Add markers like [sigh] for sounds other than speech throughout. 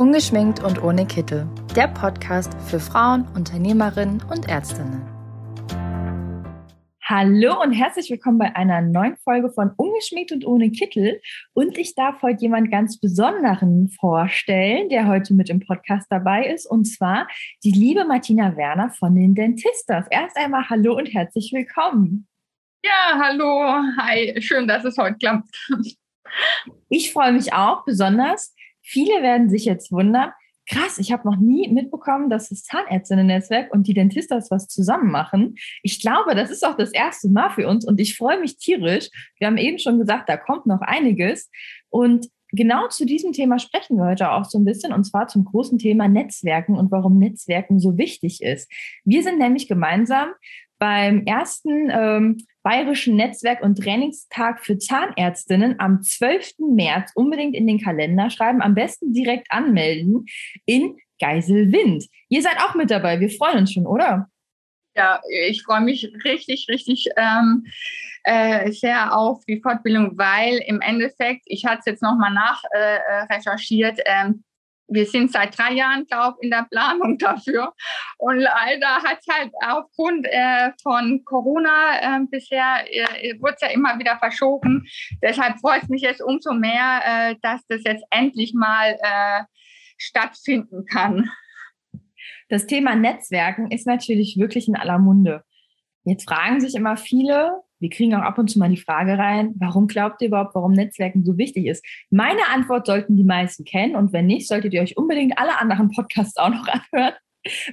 Ungeschminkt und ohne Kittel. Der Podcast für Frauen, Unternehmerinnen und Ärztinnen. Hallo und herzlich willkommen bei einer neuen Folge von Ungeschminkt und ohne Kittel. Und ich darf heute jemand ganz Besonderen vorstellen, der heute mit im Podcast dabei ist. Und zwar die liebe Martina Werner von den Dentistas. Erst einmal Hallo und herzlich willkommen. Ja, hallo. Hi. Schön, dass es heute klappt. Ich freue mich auch besonders, Viele werden sich jetzt wundern, krass, ich habe noch nie mitbekommen, dass das Zahnärztinnen-Netzwerk und die Dentistas was zusammen machen. Ich glaube, das ist auch das erste Mal für uns und ich freue mich tierisch. Wir haben eben schon gesagt, da kommt noch einiges. Und genau zu diesem Thema sprechen wir heute auch so ein bisschen und zwar zum großen Thema Netzwerken und warum Netzwerken so wichtig ist. Wir sind nämlich gemeinsam beim ersten ähm, Bayerischen Netzwerk- und Trainingstag für Zahnärztinnen am 12. März unbedingt in den Kalender schreiben, am besten direkt anmelden in Geiselwind. Ihr seid auch mit dabei, wir freuen uns schon, oder? Ja, ich freue mich richtig, richtig ähm, äh, sehr auf die Fortbildung, weil im Endeffekt, ich hatte es jetzt nochmal nachrecherchiert, äh, ähm, wir sind seit drei Jahren, glaube ich, in der Planung dafür. Und leider hat es halt aufgrund äh, von Corona äh, bisher, äh, wurde es ja immer wieder verschoben. Deshalb freut es mich jetzt umso mehr, äh, dass das jetzt endlich mal äh, stattfinden kann. Das Thema Netzwerken ist natürlich wirklich in aller Munde. Jetzt fragen sich immer viele, wir kriegen auch ab und zu mal die Frage rein, warum glaubt ihr überhaupt, warum Netzwerken so wichtig ist? Meine Antwort sollten die meisten kennen und wenn nicht, solltet ihr euch unbedingt alle anderen Podcasts auch noch [laughs] anhören.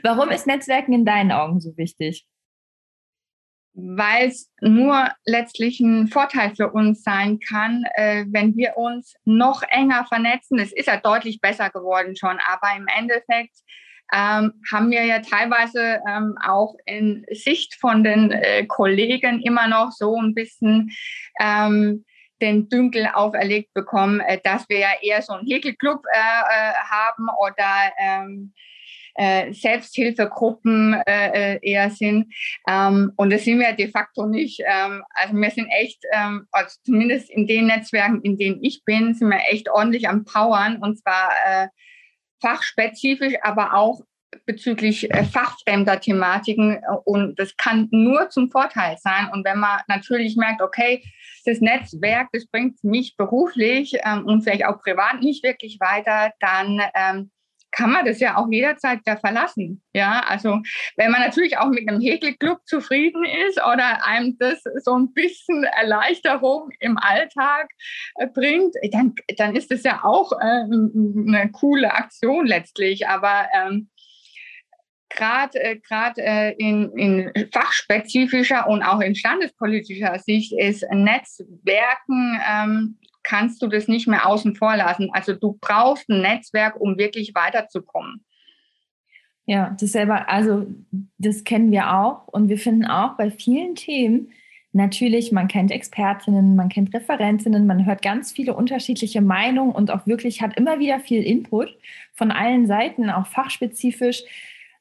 Warum ist Netzwerken in deinen Augen so wichtig? Weil es nur letztlich ein Vorteil für uns sein kann, äh, wenn wir uns noch enger vernetzen. Es ist ja deutlich besser geworden schon, aber im Endeffekt ähm, haben wir ja teilweise ähm, auch in Sicht von den äh, Kollegen immer noch so ein bisschen ähm, den Dünkel auferlegt bekommen, äh, dass wir ja eher so einen Häkelclub äh, äh, haben oder ähm, äh, Selbsthilfegruppen äh, eher sind. Ähm, und das sind wir de facto nicht. Ähm, also wir sind echt, ähm, also zumindest in den Netzwerken, in denen ich bin, sind wir echt ordentlich am Powern und zwar fachspezifisch, aber auch bezüglich äh, fachfremder Thematiken. Und das kann nur zum Vorteil sein. Und wenn man natürlich merkt, okay, das Netzwerk, das bringt mich beruflich ähm, und vielleicht auch privat nicht wirklich weiter, dann ähm, kann man das ja auch jederzeit wieder verlassen. Ja, also wenn man natürlich auch mit einem Häkelclub zufrieden ist oder einem das so ein bisschen Erleichterung im Alltag äh, bringt, dann, dann ist das ja auch äh, eine coole Aktion letztlich. Aber ähm, gerade äh, äh, in, in fachspezifischer und auch in standespolitischer Sicht ist Netzwerken ähm, kannst du das nicht mehr außen vor lassen. Also du brauchst ein Netzwerk, um wirklich weiterzukommen. Ja, das selber, also das kennen wir auch und wir finden auch bei vielen Themen natürlich, man kennt Expertinnen, man kennt Referentinnen, man hört ganz viele unterschiedliche Meinungen und auch wirklich hat immer wieder viel Input von allen Seiten, auch fachspezifisch.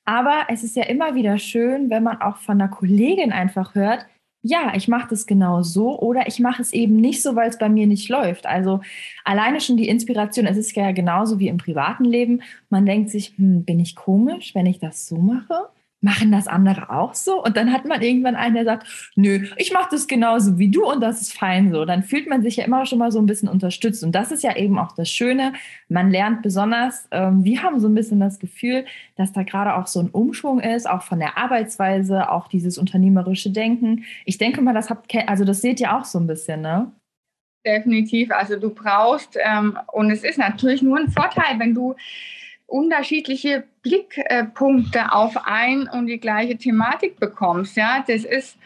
Aber es ist ja immer wieder schön, wenn man auch von einer Kollegin einfach hört, ja, ich mache das genau so oder ich mache es eben nicht so, weil es bei mir nicht läuft. Also alleine schon die Inspiration, es ist ja genauso wie im privaten Leben. Man denkt sich, hm, bin ich komisch, wenn ich das so mache? Machen das andere auch so? Und dann hat man irgendwann einen, der sagt, nö, ich mache das genauso wie du und das ist fein so. Dann fühlt man sich ja immer schon mal so ein bisschen unterstützt. Und das ist ja eben auch das Schöne. Man lernt besonders, ähm, wir haben so ein bisschen das Gefühl, dass da gerade auch so ein Umschwung ist, auch von der Arbeitsweise, auch dieses unternehmerische Denken. Ich denke mal, das habt, also das seht ihr auch so ein bisschen, ne? Definitiv. Also du brauchst, ähm, und es ist natürlich nur ein Vorteil, wenn du unterschiedliche Blickpunkte auf ein und die gleiche Thematik bekommst. Ja, das ist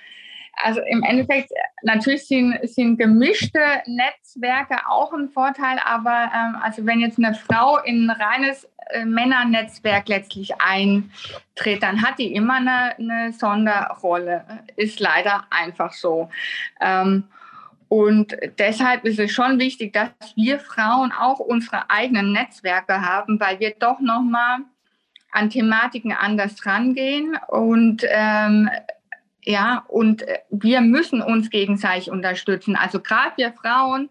also im Endeffekt natürlich sind, sind gemischte Netzwerke auch ein Vorteil, aber ähm, also wenn jetzt eine Frau in ein reines äh, Männernetzwerk letztlich eintritt, dann hat die immer eine, eine Sonderrolle. Ist leider einfach so. Ähm, und deshalb ist es schon wichtig, dass wir Frauen auch unsere eigenen Netzwerke haben, weil wir doch nochmal an Thematiken anders rangehen und ähm, ja, und wir müssen uns gegenseitig unterstützen. Also gerade wir Frauen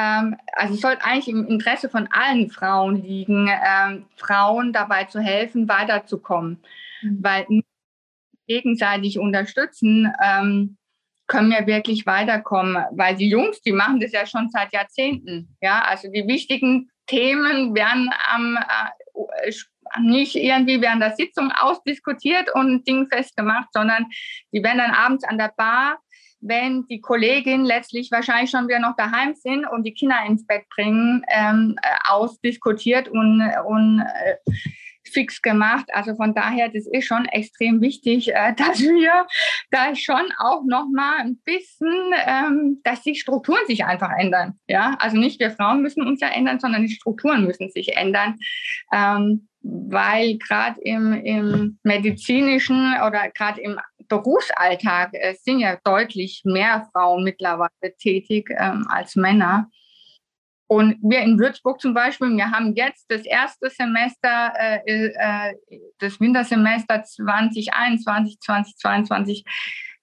ähm, also es sollte eigentlich im Interesse von allen Frauen liegen, ähm, Frauen dabei zu helfen, weiterzukommen. Mhm. Weil gegenseitig unterstützen, ähm, können wir wirklich weiterkommen. Weil die Jungs, die machen das ja schon seit Jahrzehnten. Ja, also die wichtigen Themen werden am äh, nicht irgendwie während der Sitzung ausdiskutiert und Ding festgemacht, sondern die werden dann abends an der Bar wenn die Kolleginnen letztlich wahrscheinlich schon wieder noch daheim sind und die Kinder ins Bett bringen, ähm, äh, ausdiskutiert und, und äh, fix gemacht. Also von daher, das ist schon extrem wichtig, äh, [laughs] dass wir da schon auch noch mal ein bisschen, ähm, dass die Strukturen sich einfach ändern. Ja, also nicht wir Frauen müssen uns ja ändern, sondern die Strukturen müssen sich ändern. Ähm, weil gerade im, im medizinischen oder gerade im Berufsalltag äh, sind ja deutlich mehr Frauen mittlerweile tätig ähm, als Männer. Und wir in Würzburg zum Beispiel, wir haben jetzt das erste Semester, äh, äh, das Wintersemester 2021, 2022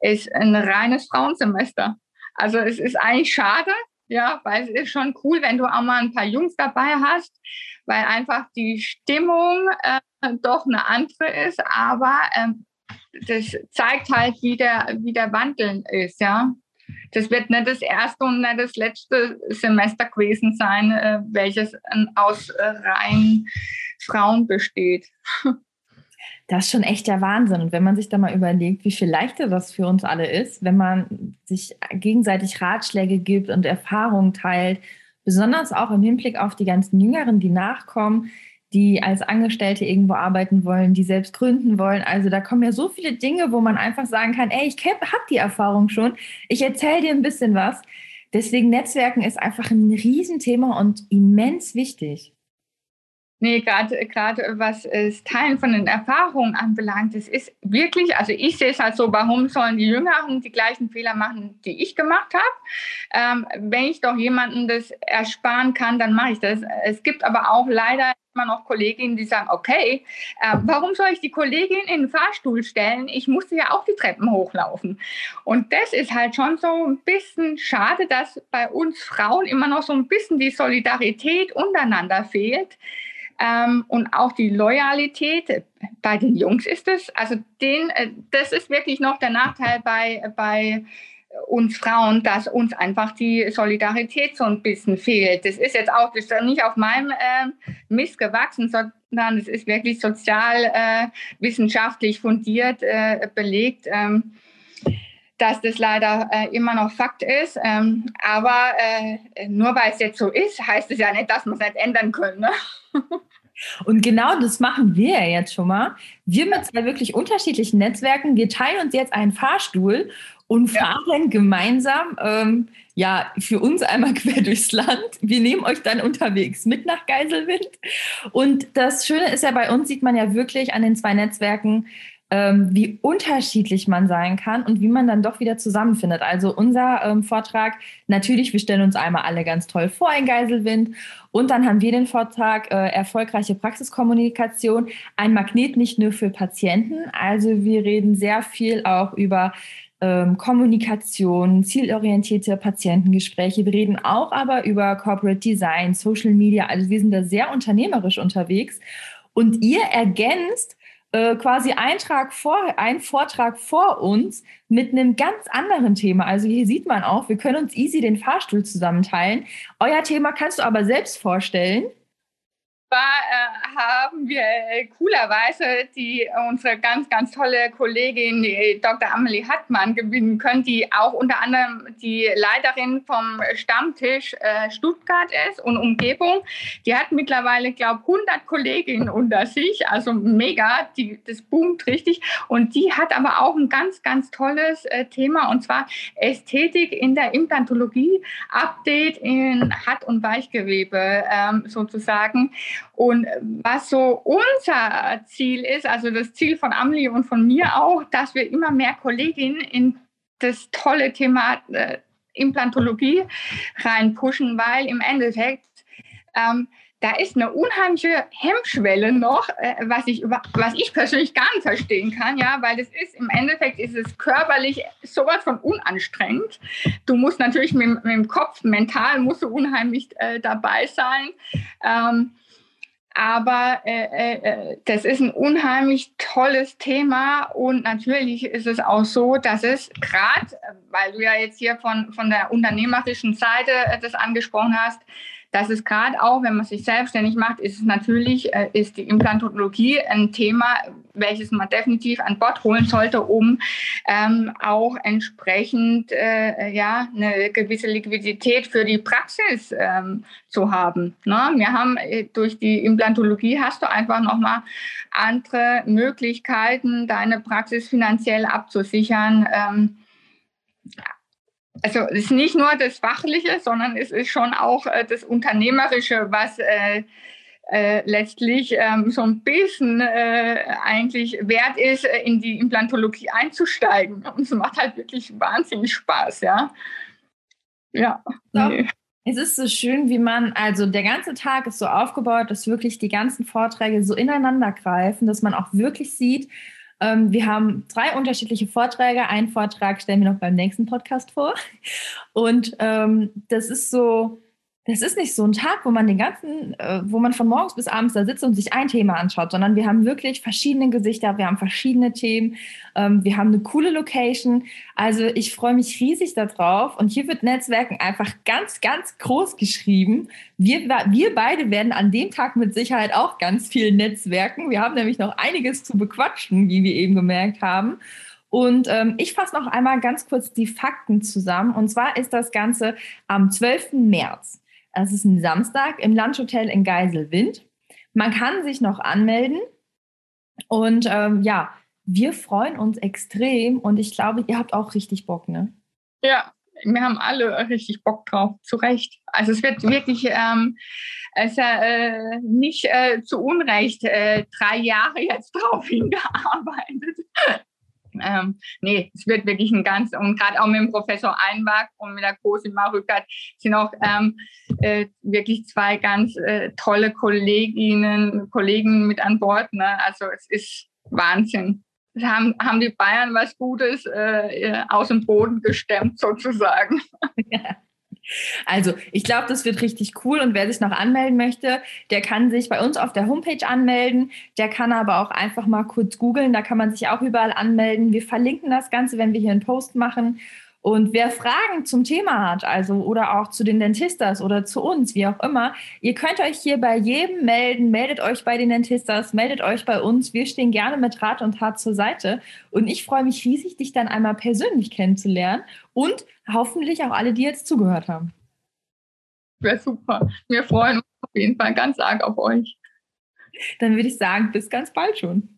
ist ein reines Frauensemester. Also es ist eigentlich schade, ja, weil es ist schon cool, wenn du auch mal ein paar Jungs dabei hast, weil einfach die Stimmung äh, doch eine andere ist, aber ähm, das zeigt halt, wie der, wie der Wandel ist, ja. Das wird nicht das erste und nicht das letzte Semester gewesen sein, äh, welches aus äh, rein Frauen besteht. [laughs] Das ist schon echt der Wahnsinn. Und wenn man sich da mal überlegt, wie viel leichter das für uns alle ist, wenn man sich gegenseitig Ratschläge gibt und Erfahrungen teilt, besonders auch im Hinblick auf die ganzen Jüngeren, die nachkommen, die als Angestellte irgendwo arbeiten wollen, die selbst gründen wollen. Also da kommen ja so viele Dinge, wo man einfach sagen kann, ey, ich habe die Erfahrung schon, ich erzähle dir ein bisschen was. Deswegen Netzwerken ist einfach ein Riesenthema und immens wichtig. Nee, gerade was das Teilen von den Erfahrungen anbelangt, es ist wirklich, also ich sehe es halt so, warum sollen die Jüngeren die gleichen Fehler machen, die ich gemacht habe? Ähm, wenn ich doch jemandem das ersparen kann, dann mache ich das. Es gibt aber auch leider immer noch Kolleginnen, die sagen, okay, äh, warum soll ich die Kollegin in den Fahrstuhl stellen? Ich musste ja auch die Treppen hochlaufen. Und das ist halt schon so ein bisschen schade, dass bei uns Frauen immer noch so ein bisschen die Solidarität untereinander fehlt. Ähm, und auch die Loyalität bei den Jungs ist es, also den, äh, das ist wirklich noch der Nachteil bei, bei uns Frauen, dass uns einfach die Solidarität so ein bisschen fehlt. Das ist jetzt auch ist nicht auf meinem äh, Mist gewachsen, sondern es ist wirklich sozial äh, fundiert äh, belegt. Ähm, dass das leider äh, immer noch Fakt ist. Ähm, aber äh, nur weil es jetzt so ist, heißt es ja nicht, dass wir es nicht ändern können. Ne? [laughs] Und genau das machen wir ja jetzt schon mal. Wir mit zwei wirklich unterschiedlichen Netzwerken, wir teilen uns jetzt einen Fahrstuhl und fahren ja. gemeinsam, ähm, ja, für uns einmal [laughs] quer durchs Land. Wir nehmen euch dann unterwegs mit nach Geiselwind. Und das Schöne ist ja, bei uns sieht man ja wirklich an den zwei Netzwerken, ähm, wie unterschiedlich man sein kann und wie man dann doch wieder zusammenfindet. Also unser ähm, Vortrag, natürlich, wir stellen uns einmal alle ganz toll vor in Geiselwind und dann haben wir den Vortrag äh, erfolgreiche Praxiskommunikation, ein Magnet nicht nur für Patienten. Also wir reden sehr viel auch über ähm, Kommunikation, zielorientierte Patientengespräche. Wir reden auch aber über Corporate Design, Social Media. Also wir sind da sehr unternehmerisch unterwegs. Und ihr ergänzt äh, quasi Eintrag vor, einen Vortrag vor uns mit einem ganz anderen Thema. Also hier sieht man auch, wir können uns easy den Fahrstuhl zusammenteilen. Euer Thema kannst du aber selbst vorstellen war, äh, haben wir äh, coolerweise die unsere ganz, ganz tolle Kollegin, Dr. Amelie Hartmann, gewinnen können, die auch unter anderem die Leiterin vom Stammtisch äh, Stuttgart ist und Umgebung. Die hat mittlerweile, glaube ich, 100 Kolleginnen unter sich, also mega, die, das boomt richtig. Und die hat aber auch ein ganz, ganz tolles äh, Thema und zwar Ästhetik in der Implantologie, Update in Haut- und Weichgewebe ähm, sozusagen. Und was so unser Ziel ist, also das Ziel von Amelie und von mir auch, dass wir immer mehr Kolleginnen in das tolle Thema äh, Implantologie reinpushen, weil im Endeffekt ähm, da ist eine unheimliche Hemmschwelle noch, äh, was ich über, was ich persönlich gar nicht verstehen kann, ja, weil es ist im Endeffekt ist es körperlich sowas von unanstrengend. Du musst natürlich mit, mit dem Kopf, mental musst du unheimlich äh, dabei sein. Ähm, aber äh, äh, äh, das ist ein unheimlich tolles Thema und natürlich ist es auch so, dass es gerade, weil du ja jetzt hier von, von der unternehmerischen Seite äh, das angesprochen hast, das ist gerade auch, wenn man sich selbstständig macht, ist natürlich, äh, ist die Implantologie ein Thema, welches man definitiv an Bord holen sollte, um ähm, auch entsprechend äh, ja, eine gewisse Liquidität für die Praxis ähm, zu haben. Ne? Wir haben äh, durch die Implantologie hast du einfach nochmal andere Möglichkeiten, deine Praxis finanziell abzusichern. Ähm, also es ist nicht nur das Fachliche, sondern es ist schon auch äh, das Unternehmerische, was äh, äh, letztlich ähm, so ein bisschen äh, eigentlich wert ist, äh, in die Implantologie einzusteigen. Und es macht halt wirklich wahnsinnig Spaß, ja. Ja. Nee. Es ist so schön, wie man, also der ganze Tag ist so aufgebaut, dass wirklich die ganzen Vorträge so ineinander greifen, dass man auch wirklich sieht, ähm, wir haben drei unterschiedliche Vorträge. Einen Vortrag stellen wir noch beim nächsten Podcast vor. Und ähm, das ist so, das ist nicht so ein Tag, wo man den ganzen, äh, wo man von morgens bis abends da sitzt und sich ein Thema anschaut, sondern wir haben wirklich verschiedene Gesichter, wir haben verschiedene Themen, ähm, wir haben eine coole Location. Also ich freue mich riesig darauf und hier wird Netzwerken einfach ganz, ganz groß geschrieben. Wir, wir beide werden an dem Tag mit Sicherheit auch ganz viel Netzwerken. Wir haben nämlich noch einiges zu bequatschen, wie wir eben gemerkt haben. Und ähm, ich fasse noch einmal ganz kurz die Fakten zusammen. Und zwar ist das Ganze am 12. März. Es ist ein Samstag im Landhotel in Geiselwind. Man kann sich noch anmelden. Und ähm, ja, wir freuen uns extrem und ich glaube, ihr habt auch richtig Bock, ne? Ja, wir haben alle richtig Bock drauf, zu Recht. Also es wird wirklich ähm, es äh, nicht äh, zu Unrecht äh, drei Jahre jetzt [laughs] drauf hingearbeitet ähm, nee, es wird wirklich ein ganz, und gerade auch mit dem Professor Einwag und mit der Cosima Rückert sind auch ähm, äh, wirklich zwei ganz äh, tolle Kolleginnen, Kollegen mit an Bord. Ne? Also es ist Wahnsinn. Haben, haben die Bayern was Gutes äh, aus dem Boden gestemmt sozusagen. [laughs] Ja. Also, ich glaube, das wird richtig cool und wer sich noch anmelden möchte, der kann sich bei uns auf der Homepage anmelden. Der kann aber auch einfach mal kurz googeln, da kann man sich auch überall anmelden. Wir verlinken das Ganze, wenn wir hier einen Post machen. Und wer Fragen zum Thema hat, also oder auch zu den Dentistas oder zu uns, wie auch immer, ihr könnt euch hier bei jedem melden. Meldet euch bei den Dentistas, meldet euch bei uns. Wir stehen gerne mit Rat und Tat zur Seite. Und ich freue mich riesig, dich dann einmal persönlich kennenzulernen und hoffentlich auch alle, die jetzt zugehört haben. Wäre super. Wir freuen uns auf jeden Fall ganz arg auf euch. Dann würde ich sagen, bis ganz bald schon.